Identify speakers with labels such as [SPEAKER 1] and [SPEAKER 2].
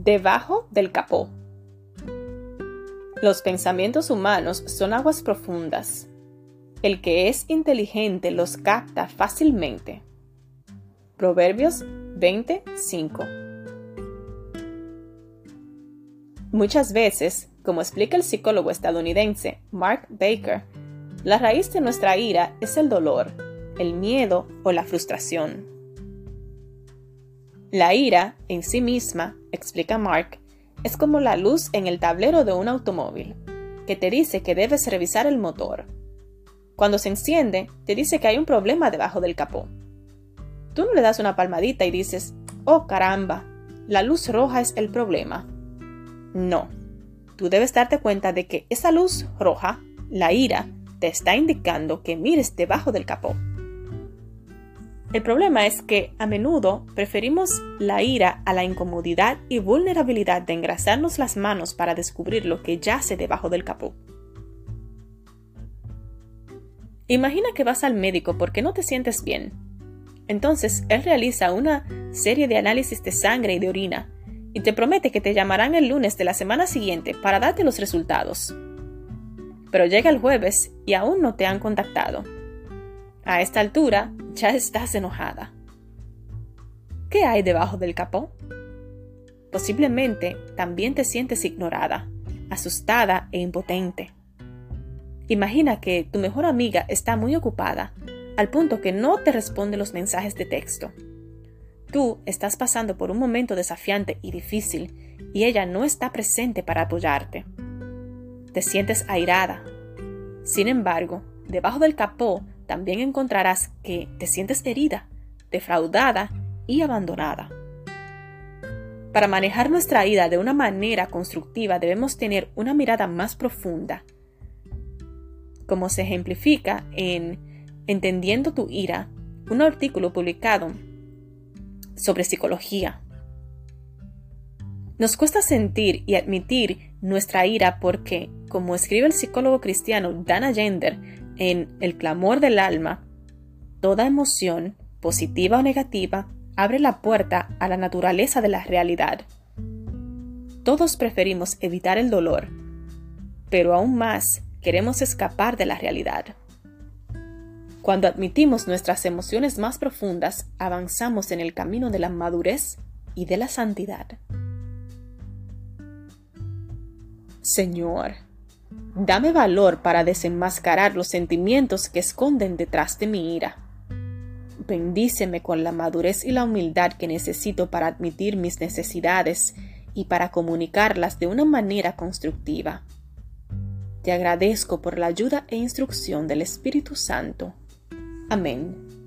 [SPEAKER 1] Debajo del capó. Los pensamientos humanos son aguas profundas. El que es inteligente los capta fácilmente. Proverbios 25. Muchas veces, como explica el psicólogo estadounidense Mark Baker, la raíz de nuestra ira es el dolor, el miedo o la frustración. La ira, en sí misma, explica Mark, es como la luz en el tablero de un automóvil, que te dice que debes revisar el motor. Cuando se enciende, te dice que hay un problema debajo del capó. Tú no le das una palmadita y dices, oh caramba, la luz roja es el problema. No, tú debes darte cuenta de que esa luz roja, la ira, te está indicando que mires debajo del capó. El problema es que a menudo preferimos la ira a la incomodidad y vulnerabilidad de engrasarnos las manos para descubrir lo que yace debajo del capó. Imagina que vas al médico porque no te sientes bien. Entonces, él realiza una serie de análisis de sangre y de orina y te promete que te llamarán el lunes de la semana siguiente para darte los resultados. Pero llega el jueves y aún no te han contactado. A esta altura ya estás enojada. ¿Qué hay debajo del capó? Posiblemente también te sientes ignorada, asustada e impotente. Imagina que tu mejor amiga está muy ocupada, al punto que no te responde los mensajes de texto. Tú estás pasando por un momento desafiante y difícil y ella no está presente para apoyarte. Te sientes airada. Sin embargo, debajo del capó también encontrarás que te sientes herida, defraudada y abandonada. Para manejar nuestra ira de una manera constructiva debemos tener una mirada más profunda, como se ejemplifica en Entendiendo tu ira, un artículo publicado sobre psicología. Nos cuesta sentir y admitir nuestra ira porque, como escribe el psicólogo cristiano Dana Gender en El clamor del alma, toda emoción, positiva o negativa, abre la puerta a la naturaleza de la realidad. Todos preferimos evitar el dolor, pero aún más queremos escapar de la realidad. Cuando admitimos nuestras emociones más profundas, avanzamos en el camino de la madurez y de la santidad. Señor, Dame valor para desenmascarar los sentimientos que esconden detrás de mi ira. Bendíceme con la madurez y la humildad que necesito para admitir mis necesidades y para comunicarlas de una manera constructiva. Te agradezco por la ayuda e instrucción del Espíritu Santo. Amén.